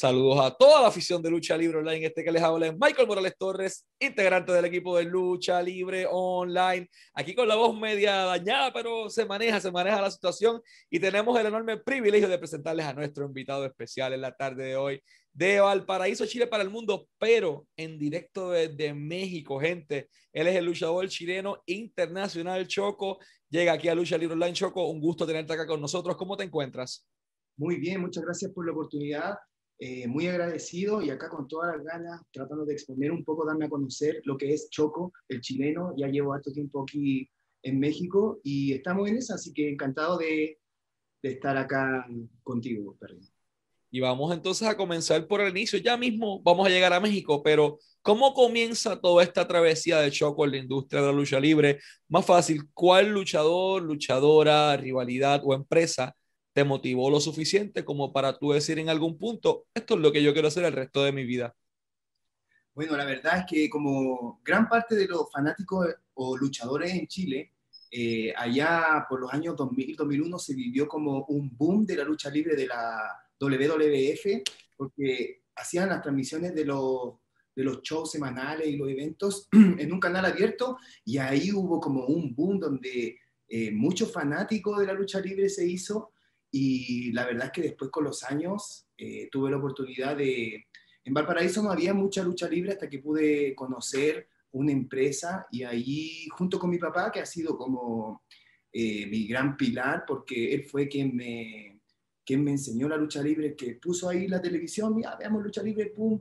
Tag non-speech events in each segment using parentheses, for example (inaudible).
Saludos a toda la afición de Lucha Libre Online. Este que les habla es Michael Morales Torres, integrante del equipo de Lucha Libre Online. Aquí con la voz media dañada, pero se maneja, se maneja la situación y tenemos el enorme privilegio de presentarles a nuestro invitado especial en la tarde de hoy de Valparaíso, Chile para el mundo, pero en directo desde México, gente. Él es el luchador chileno internacional Choco. Llega aquí a Lucha Libre Online Choco. Un gusto tenerte acá con nosotros. ¿Cómo te encuentras? Muy bien, muchas gracias por la oportunidad. Eh, muy agradecido y acá con todas las ganas, tratando de exponer un poco, darme a conocer lo que es Choco, el chileno. Ya llevo harto tiempo aquí en México y estamos en eso, así que encantado de, de estar acá contigo, Perry. Y vamos entonces a comenzar por el inicio. Ya mismo vamos a llegar a México, pero ¿cómo comienza toda esta travesía de Choco en la industria de la lucha libre? Más fácil, ¿cuál luchador, luchadora, rivalidad o empresa te motivó lo suficiente como para tú decir en algún punto, esto es lo que yo quiero hacer el resto de mi vida? Bueno, la verdad es que como gran parte de los fanáticos o luchadores en Chile, eh, allá por los años 2000-2001 se vivió como un boom de la lucha libre de la WWF, porque hacían las transmisiones de los, de los shows semanales y los eventos (clears throat) en un canal abierto, y ahí hubo como un boom donde eh, muchos fanáticos de la lucha libre se hizo, y la verdad es que después con los años eh, tuve la oportunidad de... En Valparaíso no había mucha lucha libre hasta que pude conocer una empresa y ahí junto con mi papá, que ha sido como eh, mi gran pilar, porque él fue quien me, quien me enseñó la lucha libre, que puso ahí la televisión, mira, veamos lucha libre, pum.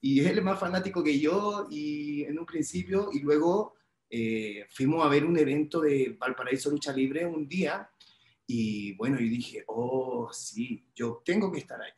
Y él es más fanático que yo y en un principio, y luego eh, fuimos a ver un evento de Valparaíso Lucha Libre un día y bueno, y dije, oh, sí, yo tengo que estar ahí.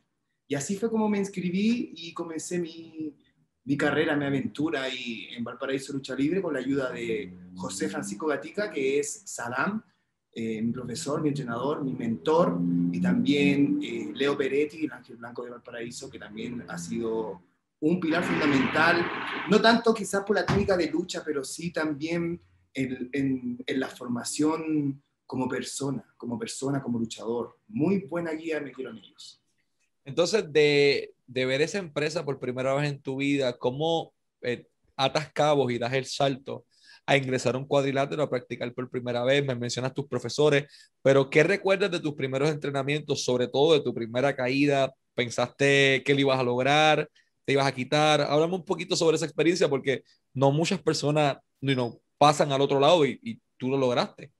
Y así fue como me inscribí y comencé mi, mi carrera, mi aventura ahí en Valparaíso Lucha Libre con la ayuda de José Francisco Gatica, que es Saddam, eh, mi profesor, mi entrenador, mi mentor, y también eh, Leo Peretti, el Ángel Blanco de Valparaíso, que también ha sido un pilar fundamental, no tanto quizás por la técnica de lucha, pero sí también en, en, en la formación como persona, como persona, como luchador. Muy buena guía me quiero en ellos. Entonces, de, de ver esa empresa por primera vez en tu vida, ¿cómo eh, atas cabos y das el salto a ingresar a un cuadrilátero, a practicar por primera vez? Me mencionas tus profesores, pero ¿qué recuerdas de tus primeros entrenamientos, sobre todo de tu primera caída? ¿Pensaste que lo ibas a lograr? ¿Te ibas a quitar? Háblame un poquito sobre esa experiencia porque no muchas personas you pasan al otro lado y, y tú lo lograste.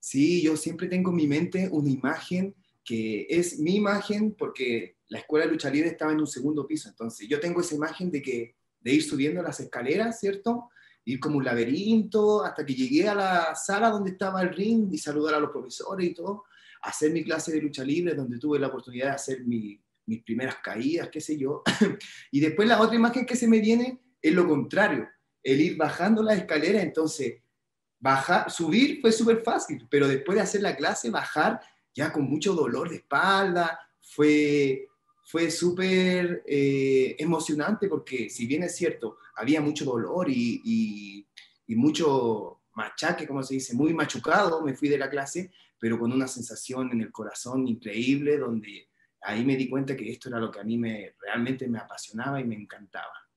Sí, yo siempre tengo en mi mente una imagen que es mi imagen porque la escuela de lucha libre estaba en un segundo piso, entonces yo tengo esa imagen de que de ir subiendo las escaleras, ¿cierto? Ir como un laberinto hasta que llegué a la sala donde estaba el ring y saludar a los profesores y todo, hacer mi clase de lucha libre donde tuve la oportunidad de hacer mi, mis primeras caídas, qué sé yo. (laughs) y después la otra imagen que se me viene es lo contrario, el ir bajando las escaleras, entonces bajar, subir fue súper fácil, pero después de hacer la clase, bajar ya con mucho dolor de espalda, fue, fue súper eh, emocionante porque si bien es cierto, había mucho dolor y, y, y, mucho machaque, como se dice, muy machucado, me fui de la clase, pero con una sensación en el corazón increíble, donde ahí me di cuenta que esto era lo que a mí me, realmente me apasionaba y me encantaba.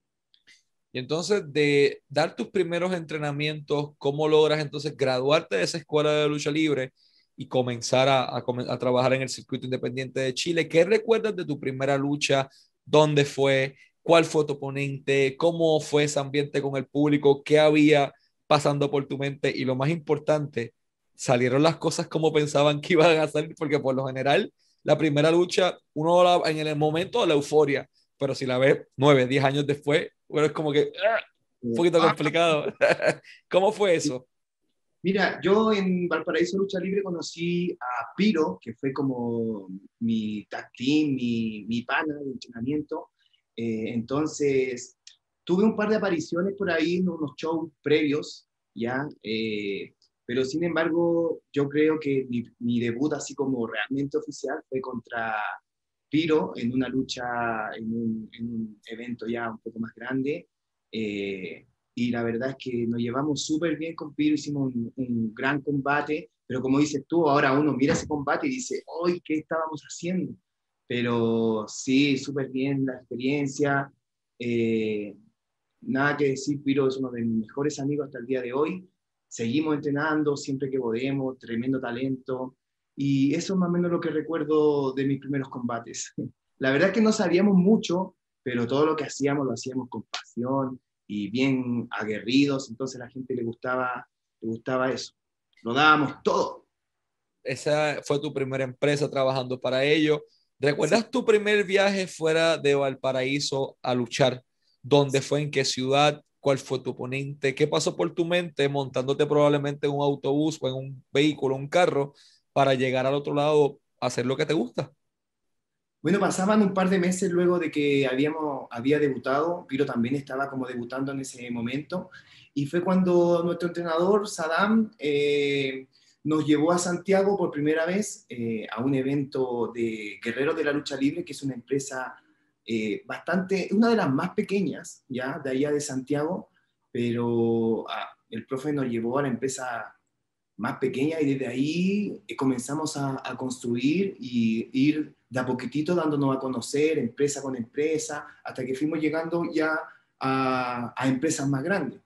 Y entonces, de dar tus primeros entrenamientos, ¿cómo logras entonces graduarte de esa escuela de lucha libre y comenzar a, trabajar en el circuito independiente de Chile? ¿Qué recuerdas de tu primera lucha? ¿Dónde fue? ¿Cuál fue tu oponente? ¿Cómo fue ese ambiente con el público? ¿Qué había pasando por tu mente? Y lo más importante, ¿salieron las cosas como pensaban que iban a salir? Porque por lo general, la primera lucha, uno la, en el momento de la euforia, pero si la ves nueve, diez años después, bueno, es como que un poquito ah. complicado. (laughs) ¿Cómo fue eso? Mira, yo en Valparaíso Lucha Libre conocí a Piro, que fue como mi tag team, mi, mi pana de entrenamiento. Eh, entonces, tuve un par de apariciones por ahí en unos shows previos, ¿ya? Eh, pero sin embargo, yo creo que mi, mi, debut así como realmente oficial fue contra Piro en una lucha, en un, en un evento ya un poco más grande. Eh, y la verdad es que nos llevamos súper bien con Piro, hicimos un, un, gran combate, pero como dices tú, ahora uno mira ese combate y dice, ¡ay, qué estábamos haciendo! Pero sí, súper bien la experiencia. Eh, nada que decir, Piro es uno de mis mejores amigos hasta el día de hoy. Seguimos entrenando siempre que podemos, tremendo talento. Y eso es más o menos lo que recuerdo de mis primeros combates. (laughs) La verdad es que no sabíamos mucho, pero todo lo que hacíamos lo hacíamos con pasión y bien aguerridos, entonces a la gente le gustaba, le gustaba eso. Lo dábamos todo. Esa fue tu primera empresa trabajando para ello. ¿Recuerdas tu primer viaje fuera de Valparaíso a luchar? ¿Dónde fue? ¿En qué ciudad? ¿Cuál fue tu oponente? ¿Qué pasó por tu mente montándote probablemente en un autobús o en un vehículo, un carro, para llegar al otro lado hacer lo que te gusta? Bueno, pasaban un par de meses luego de que habíamos, había debutado, Piro también estaba como debutando en ese momento, y fue cuando nuestro entrenador, Saddam, eh, nos llevó a Santiago por primera vez eh, a un evento de Guerreros de la Lucha Libre, que es una empresa eh, bastante, una de las más pequeñas, ya, de allá de Santiago, pero ah, el profe nos llevó a la empresa más pequeña y desde ahí comenzamos a, a construir y ir de a poquitito dándonos a conocer, empresa con empresa, hasta que fuimos llegando ya a, empresas más grandes.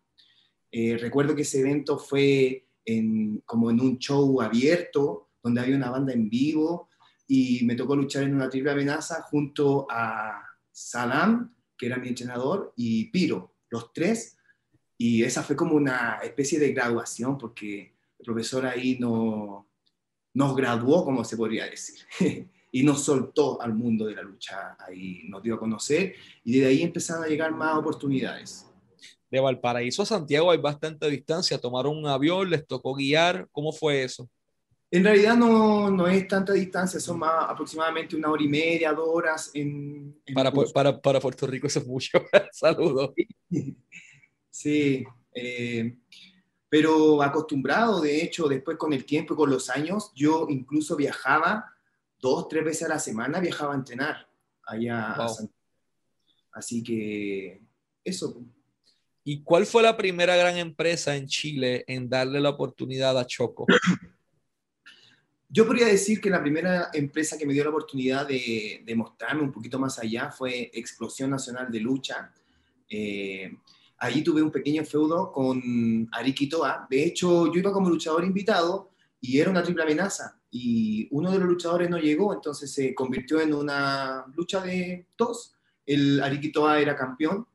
Eh, recuerdo que ese evento fue como en un show abierto, donde había una banda en vivo, y me tocó luchar en una triple amenaza junto a Salam, que era mi entrenador, y Piro, los tres, y esa fue como una especie de graduación, porque el profesor ahí no, nos graduó, como se podría decir. (laughs) y nos soltó al mundo de la lucha, ahí nos dio a conocer y desde ahí empezaron a llegar más oportunidades. De Valparaíso a Santiago hay bastante distancia, tomaron un avión, les tocó guiar, ¿cómo fue eso? En realidad no, no es tanta distancia, son más aproximadamente una hora y media, dos horas en... para, para, para, Puerto Rico eso es mucho, (laughs) saludos. Sí, eh, pero acostumbrado, de hecho, después con el tiempo y con los años, yo incluso viajaba dos, tres veces a la semana viajaba a entrenar allá a Así que eso. ¿Y cuál fue la primera gran empresa en Chile en darle la oportunidad a Choco? (clears throat) Yo podría decir que la primera empresa que me dio la oportunidad de, de mostrarme un poquito más allá fue Explosión Nacional de Lucha. Eh, allí tuve un pequeño feudo con Ariquitoa. De hecho, yo iba como luchador invitado y era una triple amenaza y uno de los luchadores no llegó, entonces se convirtió en una lucha de dos. El Ariquitoa era campeón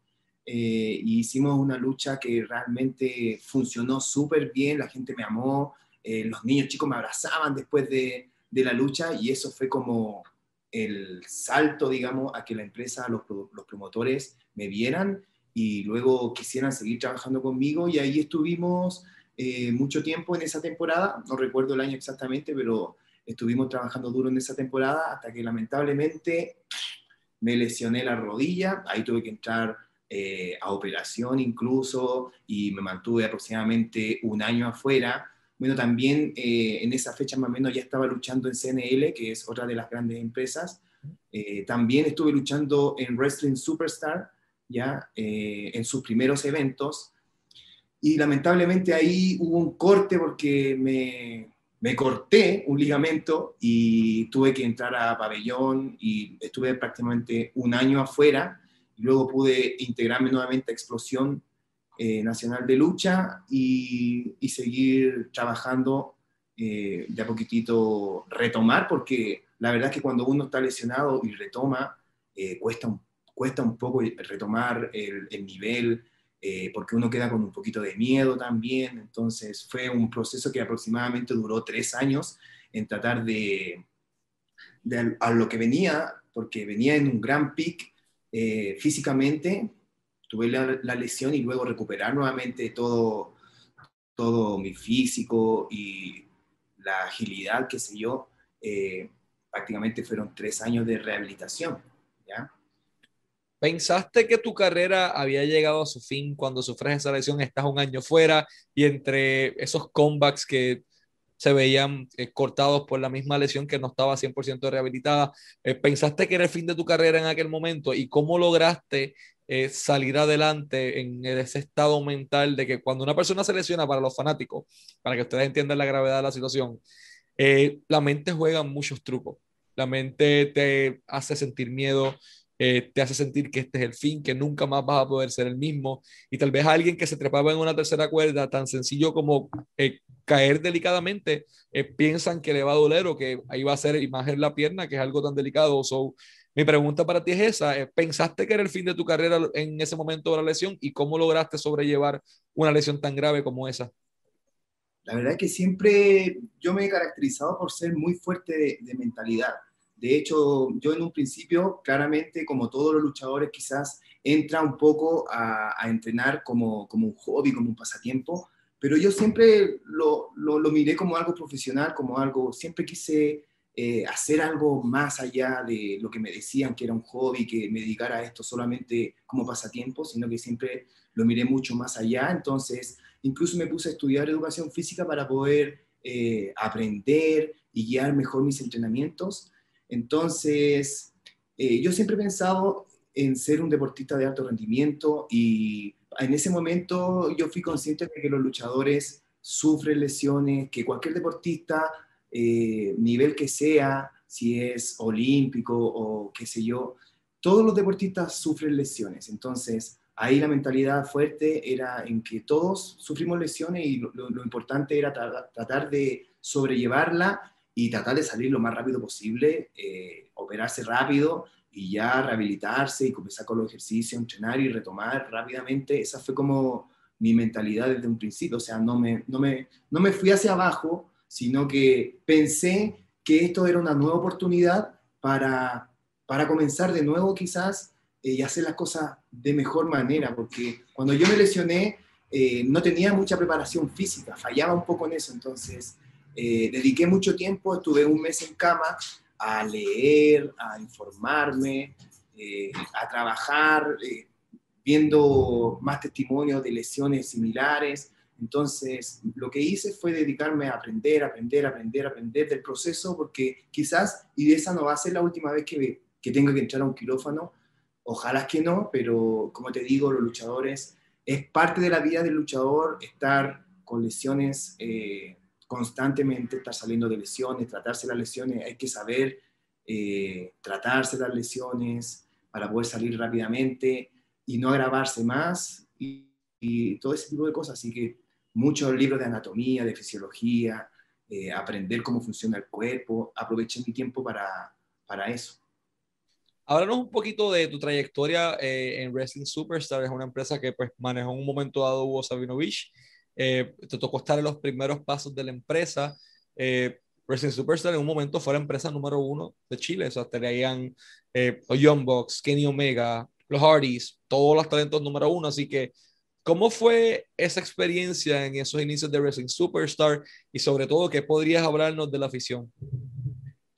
eh, y hicimos una lucha que realmente funcionó súper bien, la gente me amó, eh, los niños chicos me abrazaban después de, de, la lucha y eso fue como el salto, digamos, a que la empresa, los, los promotores me vieran y luego quisieran seguir trabajando conmigo y ahí estuvimos eh, mucho tiempo en esa temporada, no recuerdo el año exactamente, pero estuvimos trabajando duro en esa temporada hasta que lamentablemente me lesioné la rodilla, ahí tuve que entrar eh, a operación incluso y me mantuve aproximadamente un año afuera. Bueno, también eh, en esa fecha más o menos ya estaba luchando en CNL, que es otra de las grandes empresas. también estuve luchando en Wrestling Superstar, ya en sus primeros eventos y lamentablemente ahí hubo un corte porque me, me corté un ligamento y tuve que entrar a pabellón y estuve prácticamente un año afuera. Y luego pude integrarme nuevamente a Explosión eh, Nacional de Lucha y, y seguir trabajando eh, de a poquitito, retomar, porque la verdad es que cuando uno está lesionado y retoma, eh, cuesta, un, cuesta un poco retomar el, el nivel, eh, porque uno queda con un poquito de miedo también. Entonces fue un proceso que aproximadamente duró tres años en tratar de, a lo que venía, porque venía en un gran pic eh, físicamente, tuve la, lesión y luego recuperar nuevamente todo, todo mi físico y la agilidad, qué sé yo, eh, prácticamente fueron tres años de rehabilitación, ¿ya? ¿Pensaste que tu carrera había llegado a su fin cuando sufres esa lesión? Estás un año fuera y entre esos comebacks que se veían eh, cortados por la misma lesión que no estaba 100% rehabilitada, eh, ¿pensaste que era el fin de tu carrera en aquel momento? ¿Y cómo lograste eh, salir adelante en ese estado mental de que cuando una persona se lesiona para los fanáticos, para que ustedes entiendan la gravedad de la situación, la mente juega muchos trucos la mente te hace sentir miedo, eh, te hace sentir que este es el fin, que nunca más vas a poder ser el mismo. Y tal vez alguien que se trepaba en una tercera cuerda, tan sencillo como eh, caer delicadamente, eh, piensan que le va a doler o que ahí va a ser imagen la pierna, que es algo tan delicado. So, mi pregunta para ti es esa, ¿pensaste que era el fin de tu carrera en ese momento de la lesión y cómo lograste sobrellevar una lesión tan grave como esa? La verdad es que siempre yo me he caracterizado por ser muy fuerte de, mentalidad. De hecho, yo en un principio, claramente, como todos los luchadores, quizás entra un poco a, entrenar como, un hobby, como un pasatiempo, pero yo siempre lo, lo, lo miré como algo profesional, como algo, siempre quise eh, hacer algo más allá de lo que me decían que era un hobby, que me dedicara a esto solamente como pasatiempo, sino que siempre lo miré mucho más allá. Entonces, Incluso me puse a estudiar educación física para poder eh, aprender y guiar mejor mis entrenamientos. Entonces, eh, yo siempre he pensado en ser un deportista de alto rendimiento y en ese momento yo fui consciente de que los luchadores sufren lesiones, que cualquier deportista, eh, nivel que sea, si es olímpico o qué sé yo, todos los deportistas sufren lesiones. Entonces, ahí la mentalidad fuerte era en que todos sufrimos lesiones y lo, importante era tratar de sobrellevarla y tratar de salir lo más rápido posible, eh, operarse rápido y ya rehabilitarse y comenzar con los ejercicios, entrenar y retomar rápidamente. Esa fue como mi mentalidad desde un principio, o sea, no me, no me, no me fui hacia abajo, sino que pensé que esto era una nueva oportunidad para, para comenzar de nuevo quizás y hacer las cosas de mejor manera, porque cuando yo me lesioné eh, no tenía mucha preparación física, fallaba un poco en eso, entonces eh, dediqué mucho tiempo, estuve un mes en cama a leer, a informarme, eh, a trabajar, viendo más testimonios de lesiones similares. Entonces, lo que hice fue dedicarme a aprender, aprender, aprender, aprender del proceso, porque quizás, y esa no va a ser la última vez que, que tenga que entrar a un quirófano, Ojalá que no, pero como te digo, los luchadores, es parte de la vida del luchador estar con lesiones eh, constantemente, estar saliendo de lesiones, tratarse las lesiones, hay que saber eh, tratarse las lesiones para poder salir rápidamente y no agravarse más y, todo ese tipo de cosas. Así que muchos libros de anatomía, de fisiología, eh, aprender cómo funciona el cuerpo, aproveché mi tiempo para, para eso. Háblanos un poquito de tu trayectoria eh, en Wrestling Superstar. Es una empresa que pues, manejó en un momento dado Hugo Sabinovich. Eh, te tocó estar en los primeros pasos de la empresa. Eh, Wrestling Superstar en un momento fue la empresa número uno de Chile. O sea, tenían eh, Young Bucks, Kenny Omega, los Hardys, todos los talentos número uno. Así que, ¿cómo fue esa experiencia en esos inicios de Wrestling Superstar? Y sobre todo, ¿qué podrías hablarnos de la afición?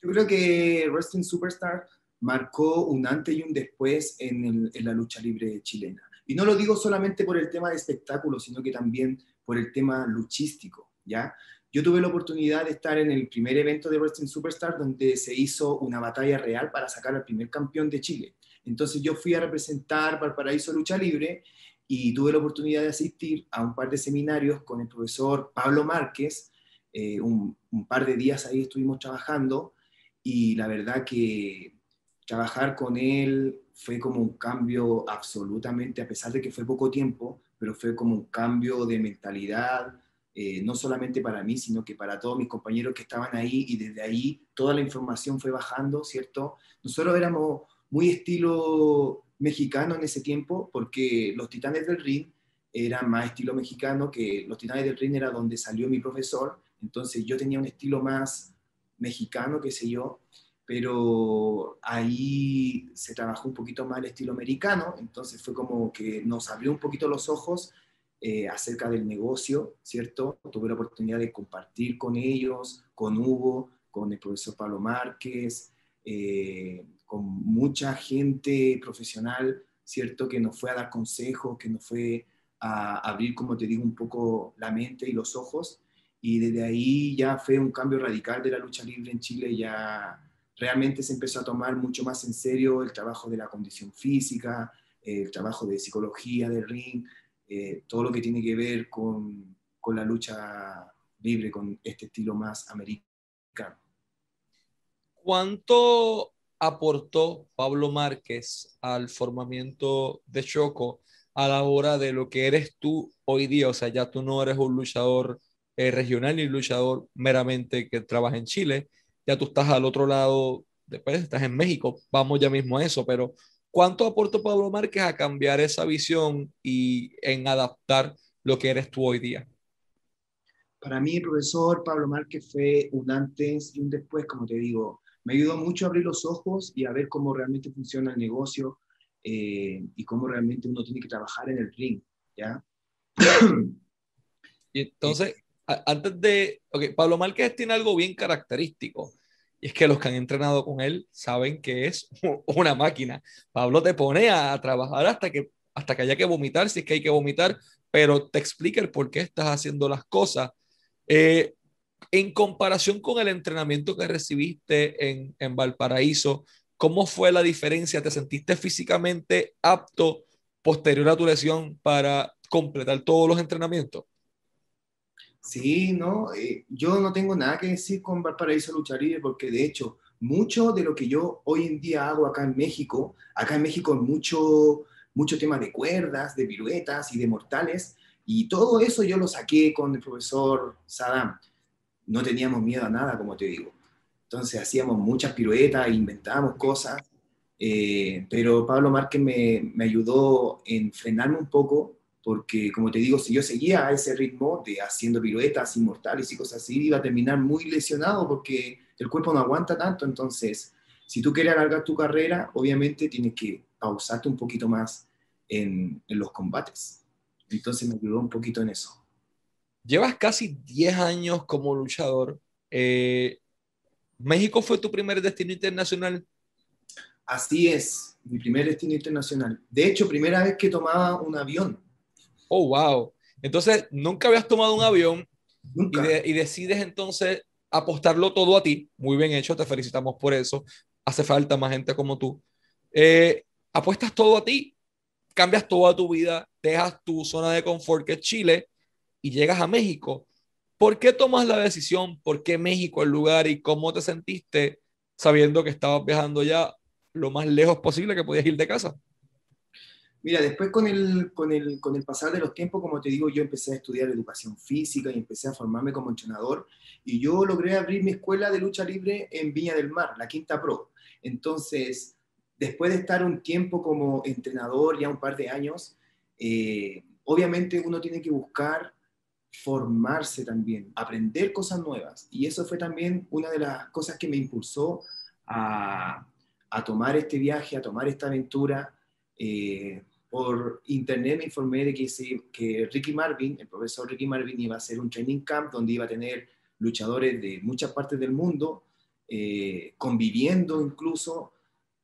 Yo creo que Wrestling Superstar marcó un antes y un después en, la lucha libre chilena. Y no lo digo solamente por el tema de espectáculo, sino que también por el tema luchístico, ¿ya? Yo tuve la oportunidad de estar en el primer evento de Wrestling Superstar donde se hizo una batalla real para sacar al primer campeón de Chile. Entonces yo fui a representar Valparaíso Lucha Libre y tuve la oportunidad de asistir a un par de seminarios con el profesor Pablo Márquez. Eh, un, un par de días ahí estuvimos trabajando y la verdad que trabajar con él fue como un cambio absolutamente, a pesar de que fue poco tiempo, pero fue como un cambio de mentalidad, eh, no solamente para mí, sino que para todos mis compañeros que estaban ahí y desde ahí toda la información fue bajando, ¿cierto? Nosotros éramos muy estilo mexicano en ese tiempo porque los Titanes del Ring eran más estilo mexicano que los Titanes del Ring era donde salió mi profesor, entonces yo tenía un estilo más mexicano, qué sé yo, pero ahí se trabajó un poquito más el estilo americano, entonces fue como que nos abrió un poquito los ojos eh, acerca del negocio, ¿cierto? Tuve la oportunidad de compartir con ellos, con Hugo, con el profesor Pablo Márquez, eh, con mucha gente profesional, ¿cierto? Que nos fue a dar consejos, que nos fue a abrir, como te digo, un poco la mente y los ojos. Y desde ahí ya fue un cambio radical de la lucha libre en Chile, ya realmente se empezó a tomar mucho más en serio el trabajo de la condición física, el trabajo de psicología del ring, eh, todo lo que tiene que ver con, con, la lucha libre, con este estilo más americano. ¿Cuánto aportó Pablo Márquez al formamiento de Choco a la hora de lo que eres tú hoy día? O sea, ya tú no eres un luchador eh, regional ni luchador meramente que trabaja en Chile, ya tú estás al otro lado, después estás en México, vamos ya mismo a eso, pero ¿cuánto aportó Pablo Márquez a cambiar esa visión y en adaptar lo que eres tú hoy día? Para mí, el profesor Pablo Márquez fue un antes y un después, como te digo. Me ayudó mucho a abrir los ojos y a ver cómo realmente funciona el negocio eh, y cómo realmente uno tiene que trabajar en el ring, ¿ya? Y entonces, antes de, ok, Pablo Márquez tiene algo bien característico. Y es que los que han entrenado con él saben que es (laughs) una máquina. Pablo te pone a trabajar hasta que, hasta que haya que vomitar, si es que hay que vomitar, pero te explica el por qué estás haciendo las cosas. Eh, en comparación con el entrenamiento que recibiste en, en Valparaíso, ¿cómo fue la diferencia? ¿Te sentiste físicamente apto posterior a tu lesión para completar todos los entrenamientos? Sí, no, eh, yo no tengo nada que decir con Valparaíso Lucha Libre porque de hecho mucho de lo que yo hoy en día hago acá en México, acá en México mucho, mucho tema de cuerdas, de piruetas y de mortales y todo eso yo lo saqué con el profesor Saddam. No teníamos miedo a nada, como te digo. Entonces hacíamos muchas piruetas, inventábamos cosas, eh, pero Pablo Márquez me, me ayudó en frenarme un poco porque como te digo, si yo seguía a ese ritmo de haciendo piruetas inmortales y cosas así, iba a terminar muy lesionado porque el cuerpo no aguanta tanto. Entonces, si tú quieres alargar tu carrera, obviamente tienes que pausarte un poquito más en, en los combates. Entonces me ayudó un poquito en eso. Llevas casi 10 años como luchador. Eh, ¿México fue tu primer destino internacional? Así es, mi primer destino internacional. De hecho, primera vez que tomaba un avión Oh, wow. Entonces, nunca habías tomado un avión y, decides entonces apostarlo todo a ti. Muy bien hecho, te felicitamos por eso. Hace falta más gente como tú. Eh, apuestas todo a ti, cambias toda tu vida, dejas tu zona de confort que es Chile y llegas a México. ¿Por qué tomas la decisión? ¿Por qué México el lugar y cómo te sentiste sabiendo que estabas viajando ya lo más lejos posible que podías ir de casa? Mira, después con el, con, el, con el pasar de los tiempos, como te digo, yo empecé a estudiar educación física y empecé a formarme como entrenador y yo logré abrir mi escuela de lucha libre en Viña del Mar, la Quinta Pro. Entonces, después de estar un tiempo como entrenador, ya un par de años, eh, obviamente uno tiene que buscar formarse también, aprender cosas nuevas. Y eso fue también una de las cosas que me impulsó a, a tomar este viaje, a tomar esta aventura. Eh, por internet me informé de que, que Ricky Marvin, el profesor Ricky Marvin, iba a hacer un training camp donde iba a tener luchadores de muchas partes del mundo, eh, conviviendo incluso.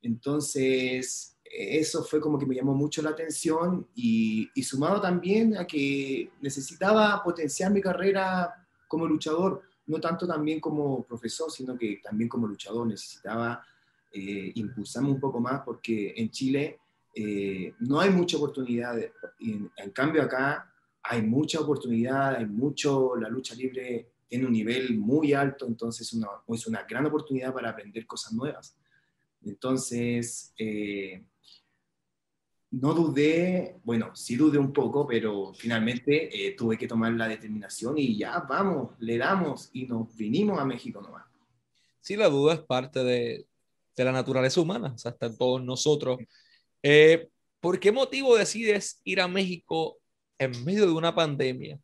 Entonces, eso fue como que me llamó mucho la atención y, y, sumado también a que necesitaba potenciar mi carrera como luchador, no tanto también como profesor, sino que también como luchador. Necesitaba eh, impulsarme un poco más porque en Chile eh, no hay mucha oportunidad. En, cambio acá hay mucha oportunidad, hay mucho, la lucha libre tiene un nivel muy alto, entonces una, es una gran oportunidad para aprender cosas nuevas. Entonces, eh, no dudé, bueno, sí dudé un poco, pero finalmente eh, tuve que tomar la determinación y ya, vamos, le damos y nos vinimos a México nomás. Sí, la duda es parte de, de la naturaleza humana, o sea, está en todos nosotros. Eh, ¿Por qué motivo decides ir a México en medio de una pandemia?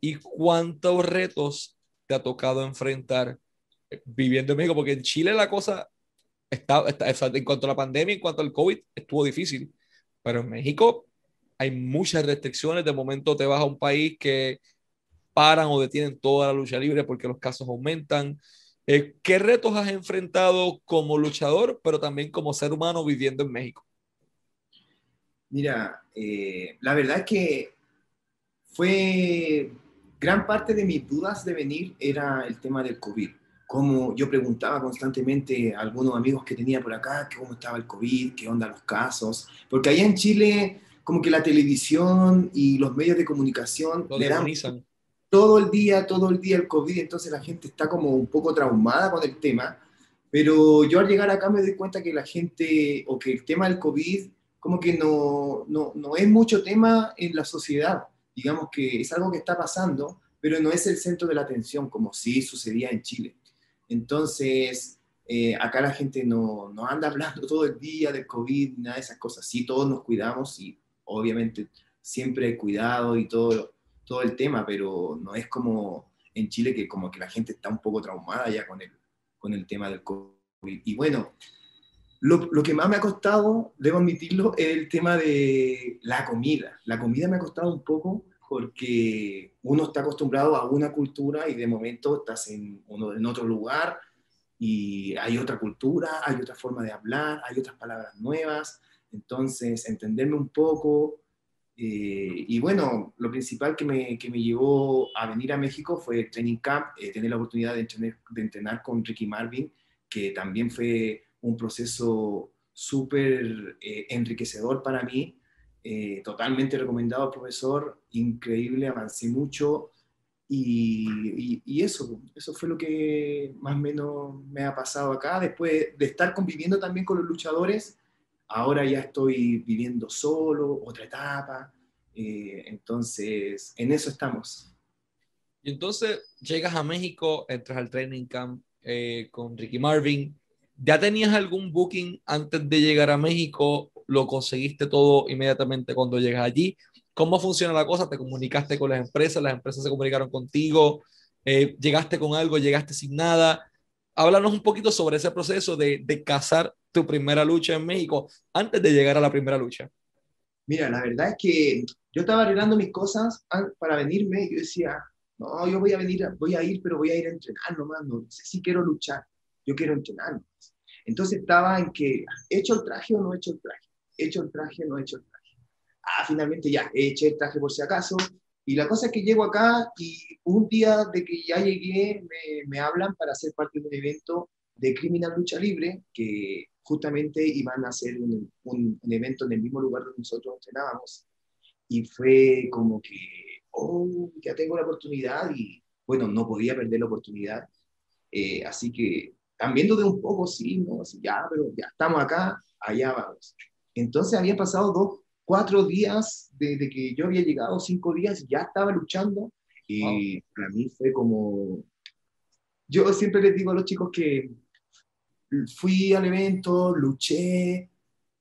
¿Y cuántos retos te ha tocado enfrentar eh, viviendo en México? Porque en Chile la cosa está, en cuanto a la pandemia, en cuanto al COVID, estuvo difícil. Pero en México hay muchas restricciones. De momento te vas a un país que paran o detienen toda la lucha libre porque los casos aumentan. Eh, ¿Qué retos has enfrentado como luchador, pero también como ser humano viviendo en México? Mira, eh, la verdad es que fue gran parte de mis dudas de venir era el tema del COVID. Como yo preguntaba constantemente a algunos amigos que tenía por acá, cómo estaba el COVID, qué onda los casos, porque allá en Chile como que la televisión y los medios de comunicación le dan todo el día, todo el día el COVID, entonces la gente está como un poco traumada con el tema Pero yo al llegar acá me doy cuenta que la gente, o que el tema del COVID, como que no, no, no es mucho tema en la sociedad. Digamos que es algo que está pasando, pero no es el centro de la atención como sí sucedía en Chile. Entonces, eh, acá la gente no, no, anda hablando todo el día del COVID, nada de esas cosas. Sí, todos nos cuidamos y obviamente siempre hay cuidado y todo, todo el tema, pero no es como en Chile que como que la gente está un poco traumada ya con el, con el tema del COVID. Y bueno, lo, lo, que más me ha costado, debo admitirlo, es el tema de la comida. La comida me ha costado un poco porque uno está acostumbrado a una cultura y de momento estás en, uno, en otro lugar y hay otra cultura, hay otra forma de hablar, hay otras palabras nuevas. Entonces, entenderme un poco. Eh, y bueno, lo principal que me, que me, llevó a venir a México fue el Training Camp, eh, tener la oportunidad de entrenar, de entrenar, con Ricky Marvin, que también fue un proceso súper eh, enriquecedor para mí eh, totalmente recomendado, profesor, increíble, avancé mucho y, eso, eso fue lo que más o menos me ha pasado acá. Después de estar conviviendo también con los luchadores, ahora ya estoy viviendo solo, otra etapa, eh, entonces en eso estamos. Y entonces llegas a México, entras al training camp con Ricky Marvin. ¿Ya tenías algún booking antes de llegar a México lo conseguiste todo inmediatamente cuando llegas allí. ¿Cómo funciona la cosa? ¿Te comunicaste con las empresas? ¿Las empresas se comunicaron contigo? Eh, ¿Llegaste con algo? ¿Llegaste sin nada? Háblanos un poquito sobre ese proceso de, de cazar tu primera lucha en México antes de llegar a la primera lucha. Mira, la verdad es que yo estaba arreglando mis cosas para venirme y yo decía, no, yo voy a venir, voy a ir, pero voy a ir a entrenar nomás, no sé si quiero luchar, yo quiero entrenar. Entonces estaba en que, ¿he hecho el traje o no he hecho el traje? hecho el traje, no he hecho el traje. Ah, finalmente ya, he hecho el traje por si acaso. Y la cosa es que llego acá y un día de que ya llegué me, me hablan para ser parte de un evento de Criminal Lucha Libre, que justamente iban a hacer un, un, evento en el mismo lugar donde nosotros entrenábamos. Y fue como que, oh, ya tengo la oportunidad y bueno, no podía perder la oportunidad. Eh, así que también dudé un poco, sí, no, sí, ya, pero ya estamos acá, allá vamos. Entonces había pasado dos, cuatro días desde que yo había llegado, cinco días, ya estaba luchando y para mí fue como... Yo siempre les digo a los chicos que fui al evento, luché,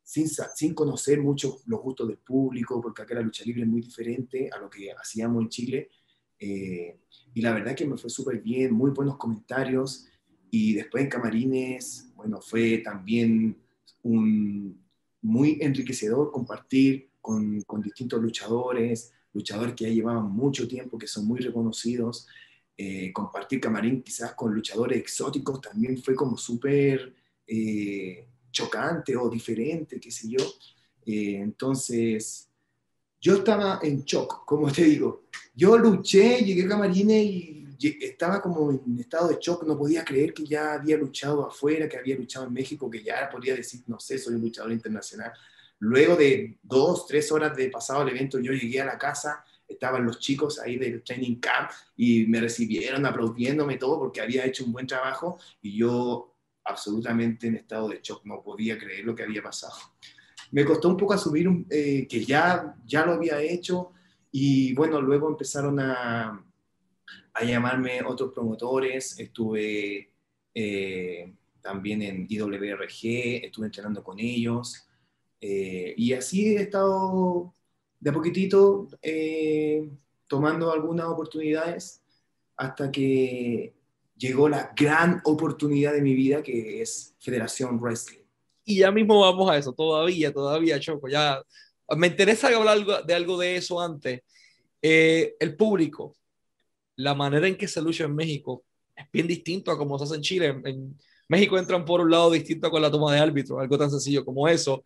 sin, sin, conocer mucho los gustos del público, porque acá la lucha libre es muy diferente a lo que hacíamos en Chile. Eh, y la verdad que me fue súper bien, muy buenos comentarios. Y después en Camarines, bueno, fue también un, muy enriquecedor compartir con, distintos luchadores, luchadores que ya llevaban mucho tiempo, que son muy reconocidos. Eh, compartir camarín quizás con luchadores exóticos también fue como súper eh, chocante o diferente, qué sé yo. Eh, entonces, yo estaba en shock, como te digo. Yo luché, llegué a camarines y estaba como en estado de shock, no podía creer que ya había luchado afuera, que había luchado en México, que ya podía decir, no sé, soy un luchador internacional. Luego de dos, tres horas de pasado el evento, yo llegué a la casa, estaban los chicos ahí del training camp y me recibieron aplaudiéndome todo porque había hecho un buen trabajo y yo absolutamente en estado de shock, no podía creer lo que había pasado. Me costó un poco asumir eh, que ya, ya lo había hecho y bueno, luego empezaron a, a llamarme otros promotores, estuve eh, también en IWRG, estuve entrenando con ellos, eh, y así he estado de a poquitito eh, tomando algunas oportunidades hasta que llegó la gran oportunidad de mi vida que es Federación Wrestling. Y ya mismo vamos a eso, todavía, todavía, Choco, ya me interesa hablar de algo de eso antes. el público, la manera en que se lucha en México es bien distinto a como se hace en Chile. En, México entran por un lado distinto con la toma de árbitro, algo tan sencillo como eso.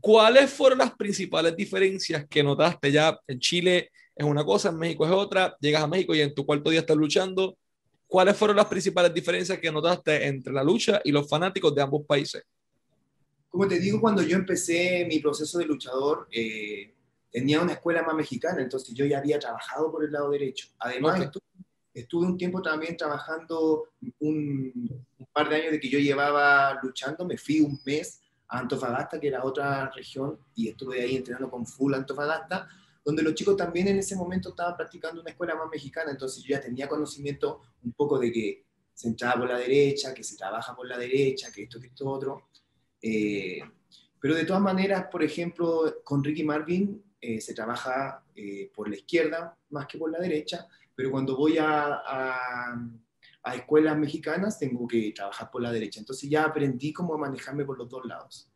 ¿Cuáles fueron las principales diferencias que notaste ya en Chile? Es una cosa, en México es otra. Llegas a México y en tu cuarto día estás luchando. ¿Cuáles fueron las principales diferencias que notaste entre la lucha y los fanáticos de ambos países? Como te digo, cuando yo empecé mi proceso de luchador, eh, tenía una escuela más mexicana, entonces yo ya había trabajado por el lado derecho. Además, estuve, un tiempo también trabajando un, par de años de que yo llevaba luchando, me fui un mes a Antofagasta, que era otra región, y estuve ahí entrenando con full Antofagasta, donde los chicos también en ese momento estaban practicando una escuela más mexicana, entonces yo ya tenía conocimiento un poco de que se entraba por la derecha, que se trabaja por la derecha, que esto, que esto, otro. Eh, pero de todas maneras, por ejemplo, con Ricky Marvin eh, se trabaja eh, por la izquierda más que por la derecha, pero cuando voy a, a, escuelas mexicanas tengo que trabajar por la derecha. Entonces ya aprendí cómo manejarme por los dos lados.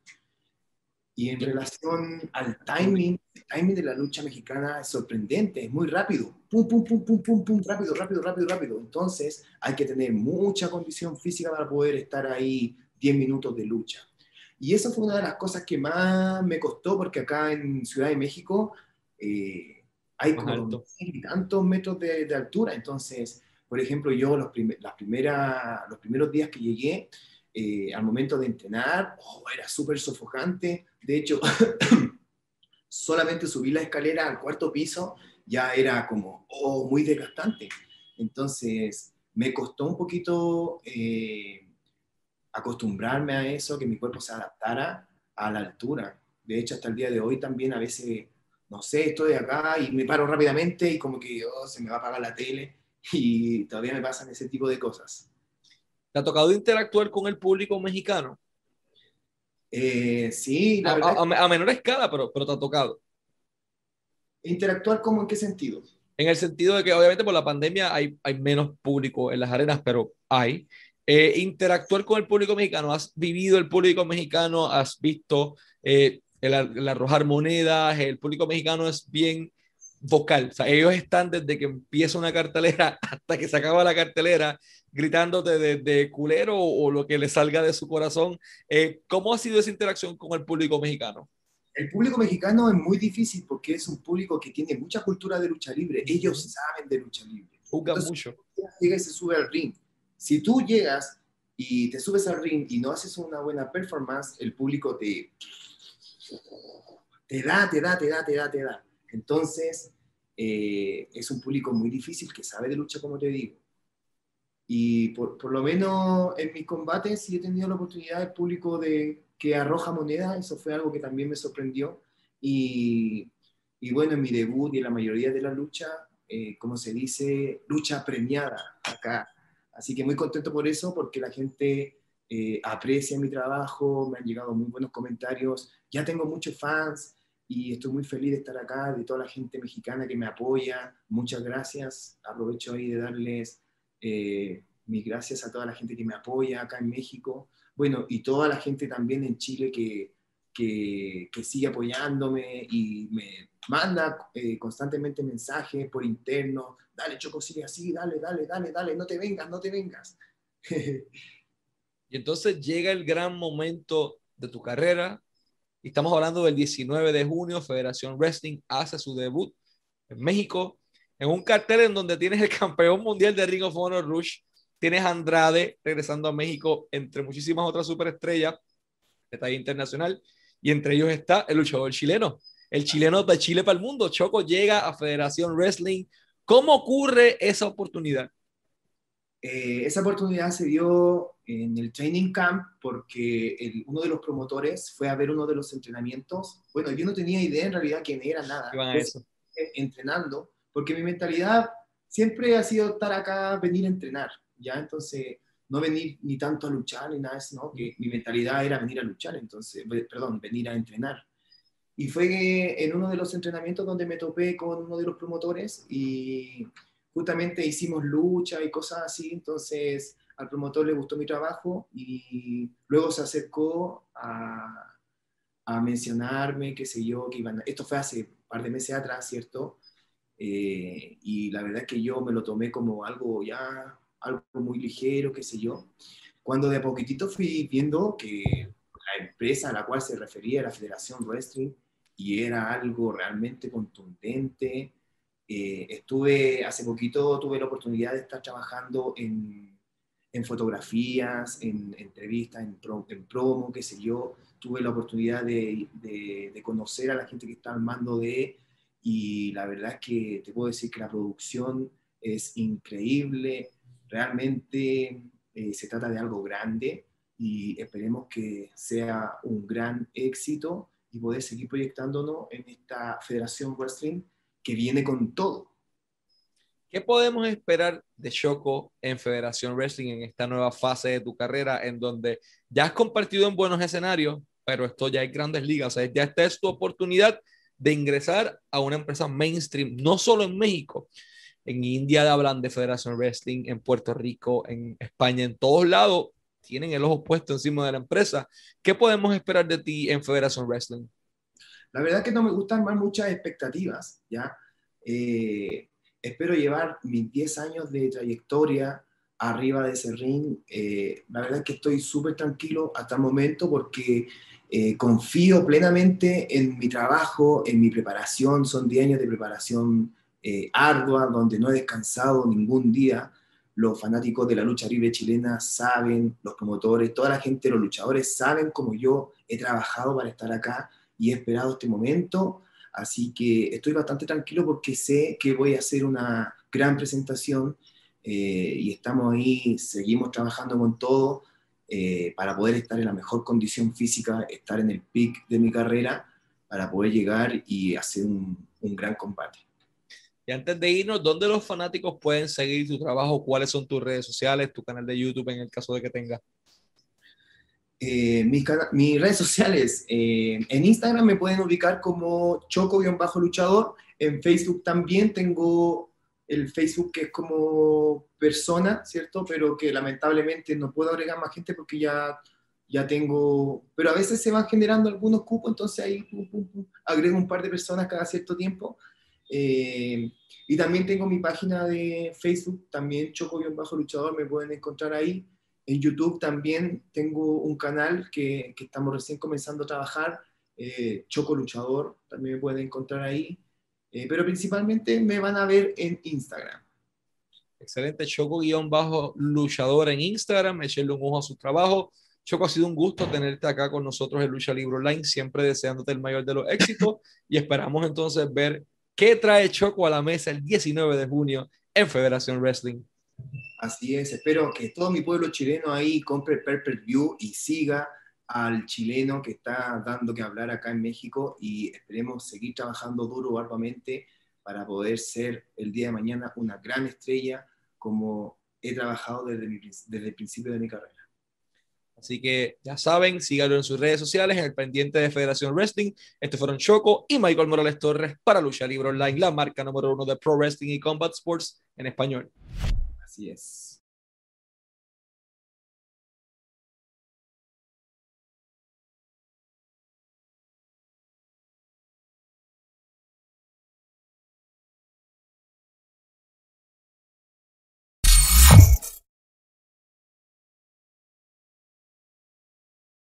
Y en relación al timing, el timing de la lucha mexicana es sorprendente, es muy rápido. Pum, pum, pum, pum, pum, pum, rápido, rápido, rápido, rápido. Entonces hay que tener mucha condición física para poder estar ahí 10 minutos de lucha. Y eso fue una de las cosas que más me costó, porque acá en Ciudad de México eh, hay como tantos metros de, altura. Entonces, por ejemplo, yo los, las primeras, los primeros días que llegué, eh, al momento de entrenar, oh, era súper sofocante. De hecho, (coughs) solamente subir la escalera al cuarto piso ya era como oh, muy desgastante. Entonces, me costó un poquito eh, acostumbrarme a eso, que mi cuerpo se adaptara a la altura. De hecho, hasta el día de hoy también a veces, no sé, estoy acá y me paro rápidamente y como que oh, se me va a apagar la tele (laughs) y todavía me pasan ese tipo de cosas. ¿Te ha tocado interactuar con el público mexicano? Eh, sí, a, a, menor escala, pero, pero te ha tocado. ¿Interactuar como en qué sentido? En el sentido de que obviamente por la pandemia hay, hay menos público en las arenas, pero hay. Eh, interactuar con el público mexicano, has vivido el público mexicano, has visto eh, el, arrojar monedas, el público mexicano es bien vocal, o sea, ellos están desde que empieza una cartelera (laughs) hasta que se acaba la cartelera gritándote de, culero o, lo que le salga de su corazón. Eh, ¿Cómo ha sido esa interacción con el público mexicano? El público mexicano es muy difícil porque es un público que tiene mucha cultura de lucha libre. Ellos saben de lucha libre. Jugan mucho. Llega y se sube al ring si tú llegas y te subes al ring y no haces una buena performance, el público te, te da, te da, te da, te da, te da. Entonces, eh, es un público muy difícil que sabe de lucha, como te digo. Y por, por, lo menos en mis combates sí he tenido la oportunidad del público de que arroja moneda, eso fue algo que también me sorprendió. Y, y bueno, en mi debut y en la mayoría de la lucha, eh, como se dice, lucha premiada acá Así que muy contento por eso, porque la gente eh, aprecia mi trabajo, me han llegado muy buenos comentarios, ya tengo muchos fans y estoy muy feliz de estar acá, de toda la gente mexicana que me apoya. Muchas gracias. Aprovecho ahí de darles eh, mis gracias a toda la gente que me apoya acá en México. Bueno, y toda la gente también en Chile que, que, sigue apoyándome y me manda eh, constantemente mensajes por interno, dale Choco, sigue así, dale, dale, dale, dale, no te vengas, no te vengas. (laughs) y entonces llega el gran momento de tu carrera, y estamos hablando del 19 de junio, Federación Wrestling hace su debut en México, en un cartel en donde tienes el (laughs) campeón mundial de Ring of Honor Rush, tienes Andrade regresando a México, entre muchísimas otras superestrellas de talla internacional, y entre ellos está el luchador chileno, el chileno de Chile para el mundo. Choco llega a Federación Wrestling. ¿Cómo ocurre esa oportunidad? Eh, esa oportunidad se dio en el training camp porque uno de los promotores fue a ver uno de los entrenamientos. Bueno, yo no tenía idea en realidad quién era nada. Eso? Entrenando, porque mi mentalidad siempre ha sido estar acá, venir a entrenar, ¿ya? Entonces, no venir ni tanto a luchar ni nada de eso, ¿no? Que mi mentalidad era venir a luchar, entonces, perdón, venir a entrenar. Y fue en uno de los entrenamientos donde me topé con uno de los promotores y justamente hicimos lucha y cosas así, entonces al promotor le gustó mi trabajo y luego se acercó a, a mencionarme, qué sé yo, que iban, esto fue hace un par de meses atrás, ¿cierto? Eh, y la verdad es que yo me lo tomé como algo ya algo muy ligero, qué sé yo. Cuando de poquitito fui viendo que la empresa a la cual se refería era Federación Wrestling y era algo realmente contundente, eh, estuve, hace poquito tuve la oportunidad de estar trabajando en, en fotografías, en entrevistas, en, en, promo, qué sé yo. Tuve la oportunidad de, de, de, conocer a la gente que está al mando de, y la verdad es que te puedo decir que la producción es increíble, realmente Eh, se trata de algo grande y esperemos que sea un gran éxito y poder seguir proyectándonos en esta Federación Wrestling que viene con todo. ¿Qué podemos esperar de Choco en Federación Wrestling en esta nueva fase de tu carrera en donde ya has compartido en buenos escenarios, pero esto ya hay grandes ligas? O sea, ya esta es tu oportunidad de ingresar a una empresa mainstream, no solo en México. En India hablan de Federación Wrestling, en Puerto Rico, en España, en todos lados tienen el ojo puesto encima de la empresa. ¿Qué podemos esperar de ti en Federación Wrestling? La verdad que no me gustan más muchas expectativas, ¿ya? Eh, espero llevar mis 10 años de trayectoria arriba de ese ring. Eh, la verdad es que estoy súper tranquilo hasta el momento porque eh, confío plenamente en mi trabajo, en mi preparación. Son 10 años de preparación ardua, donde no he descansado ningún día los fanáticos de la lucha libre chilena saben, los promotores, toda la gente, los luchadores saben cómo yo he trabajado para estar acá y he esperado este momento. Así que estoy bastante tranquilo porque sé que voy a hacer una gran presentación eh, y estamos ahí, seguimos trabajando con todo eh, para poder estar en la mejor condición física, estar en el pic de mi carrera, para poder llegar y hacer un gran combate. Y antes de irnos, ¿dónde los fanáticos pueden seguir tu trabajo? ¿Cuáles son tus redes sociales, tu canal de YouTube en el caso de que tengas? Eh, mis, redes sociales, eh, en Instagram me pueden ubicar como choco-luchador, en Facebook también tengo el Facebook que es como persona, ¿cierto? Pero que lamentablemente no puedo agregar más gente porque ya, ya tengo, pero a veces se van generando algunos cupos, entonces ahí agrego un par de personas cada cierto tiempo. Eh, y también tengo mi página de Facebook, también Choco-Luchador, me pueden encontrar ahí. En YouTube también tengo un canal que, que estamos recién comenzando a trabajar, eh, Choco Luchador, también me pueden encontrar ahí. Eh, pero principalmente me van a ver en Instagram. Excelente, Choco-Luchador en Instagram, echenle un ojo a su trabajo. Choco, ha sido un gusto tenerte acá con nosotros en Lucha Libre Online, siempre deseándote el mayor de los éxitos y esperamos entonces ver ¿Qué trae Choco a la mesa el 19 de junio en Federación Wrestling? Así es, espero que todo mi pueblo chileno ahí compre Purple View y siga al chileno que está dando que hablar acá en México y esperemos seguir trabajando duro, arduamente, para poder ser el día de mañana una gran estrella como he trabajado desde, desde el principio de mi carrera. Así que ya saben, síganlo en sus redes sociales, en el pendiente de Federación Wrestling. Estos fueron Choco y Michael Morales Torres para Lucha Libre Online, la marca número uno de Pro Wrestling y Combat Sports en español. Así es.